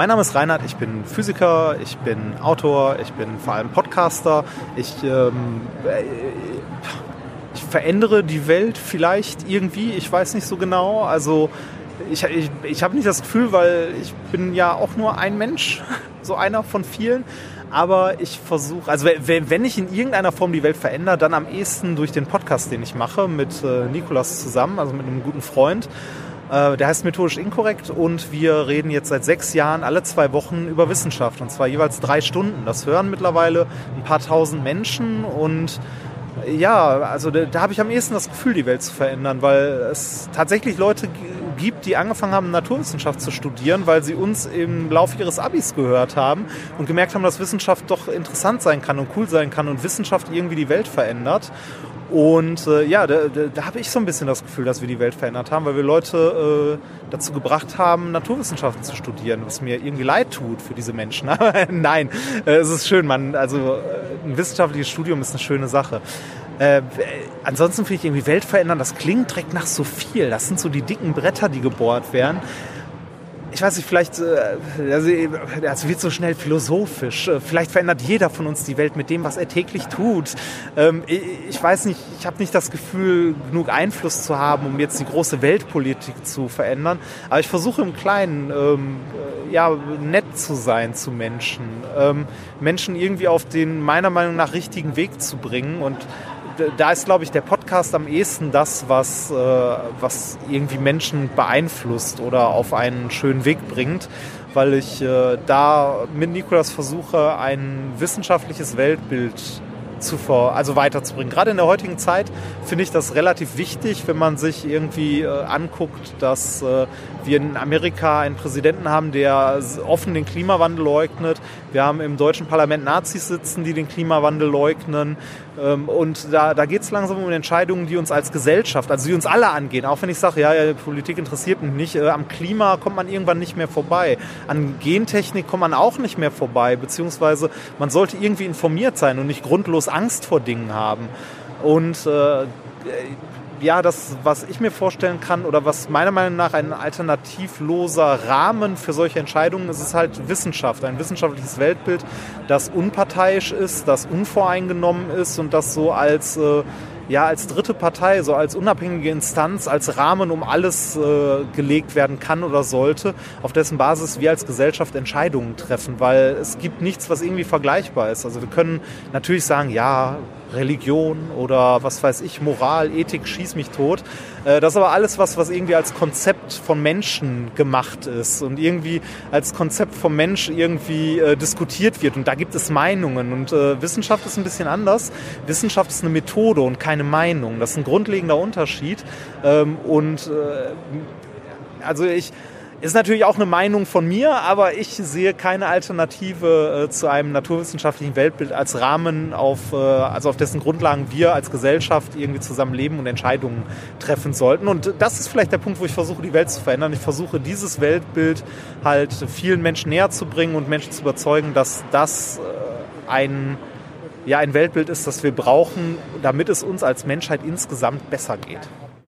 Mein Name ist Reinhard, ich bin Physiker, ich bin Autor, ich bin vor allem Podcaster. Ich, ähm, äh, ich verändere die Welt vielleicht irgendwie, ich weiß nicht so genau. Also ich, ich, ich habe nicht das Gefühl, weil ich bin ja auch nur ein Mensch, so einer von vielen. Aber ich versuche, also wenn ich in irgendeiner Form die Welt verändere, dann am ehesten durch den Podcast, den ich mache mit äh, Nikolas zusammen, also mit einem guten Freund. Äh, der heißt Methodisch Inkorrekt und wir reden jetzt seit sechs Jahren alle zwei Wochen über Wissenschaft und zwar jeweils drei Stunden. Das hören mittlerweile ein paar tausend Menschen und ja, also da, da habe ich am ehesten das Gefühl, die Welt zu verändern, weil es tatsächlich Leute gibt, die angefangen haben, Naturwissenschaft zu studieren, weil sie uns im Laufe ihres Abis gehört haben und gemerkt haben, dass Wissenschaft doch interessant sein kann und cool sein kann und Wissenschaft irgendwie die Welt verändert. Und äh, ja, da, da, da habe ich so ein bisschen das Gefühl, dass wir die Welt verändert haben, weil wir Leute äh, dazu gebracht haben, Naturwissenschaften zu studieren, was mir irgendwie leid tut für diese Menschen. Nein, äh, es ist schön, man, also äh, ein wissenschaftliches Studium ist eine schöne Sache. Äh, ansonsten finde ich irgendwie Welt verändern, das klingt direkt nach so viel. Das sind so die dicken Bretter, die gebohrt werden ich weiß nicht, vielleicht, äh, also, das wird so schnell philosophisch. Äh, vielleicht verändert jeder von uns die Welt mit dem, was er täglich tut. Ähm, ich weiß nicht, ich habe nicht das Gefühl, genug Einfluss zu haben, um jetzt die große Weltpolitik zu verändern. Aber ich versuche im Kleinen, ähm, äh, ja, nett zu sein zu Menschen. Ähm, Menschen irgendwie auf den meiner Meinung nach richtigen Weg zu bringen und da ist, glaube ich, der Podcast am ehesten das, was, äh, was irgendwie Menschen beeinflusst oder auf einen schönen Weg bringt, weil ich äh, da mit Nikolas versuche, ein wissenschaftliches Weltbild zu vor, also weiterzubringen. Gerade in der heutigen Zeit finde ich das relativ wichtig, wenn man sich irgendwie äh, anguckt, dass äh, wir in Amerika einen Präsidenten haben, der offen den Klimawandel leugnet. Wir haben im deutschen Parlament Nazis sitzen, die den Klimawandel leugnen. Ähm, und da, da geht es langsam um Entscheidungen, die uns als Gesellschaft, also die uns alle angehen. Auch wenn ich sage, ja, ja, Politik interessiert mich nicht. Äh, am Klima kommt man irgendwann nicht mehr vorbei. An Gentechnik kommt man auch nicht mehr vorbei. Beziehungsweise man sollte irgendwie informiert sein und nicht grundlos Angst vor Dingen haben. Und äh, ja, das, was ich mir vorstellen kann oder was meiner Meinung nach ein alternativloser Rahmen für solche Entscheidungen ist, ist halt Wissenschaft, ein wissenschaftliches Weltbild, das unparteiisch ist, das unvoreingenommen ist und das so als äh, ja als dritte Partei, so als unabhängige Instanz, als Rahmen um alles äh, gelegt werden kann oder sollte, auf dessen Basis wir als Gesellschaft Entscheidungen treffen, weil es gibt nichts, was irgendwie vergleichbar ist. Also wir können natürlich sagen, ja, Religion oder was weiß ich, Moral, Ethik, schieß mich tot. Äh, das ist aber alles was, was irgendwie als Konzept von Menschen gemacht ist und irgendwie als Konzept vom Mensch irgendwie äh, diskutiert wird. Und da gibt es Meinungen. Und äh, Wissenschaft ist ein bisschen anders. Wissenschaft ist eine Methode und keine Meinung. Das ist ein grundlegender Unterschied. Ähm, und also ich, ist natürlich auch eine Meinung von mir, aber ich sehe keine Alternative äh, zu einem naturwissenschaftlichen Weltbild als Rahmen, auf, äh, also auf dessen Grundlagen wir als Gesellschaft irgendwie zusammen leben und Entscheidungen treffen sollten. Und das ist vielleicht der Punkt, wo ich versuche, die Welt zu verändern. Ich versuche, dieses Weltbild halt vielen Menschen näher zu bringen und Menschen zu überzeugen, dass das äh, ein, ja, ein Weltbild ist, das wir brauchen, damit es uns als Menschheit insgesamt besser geht.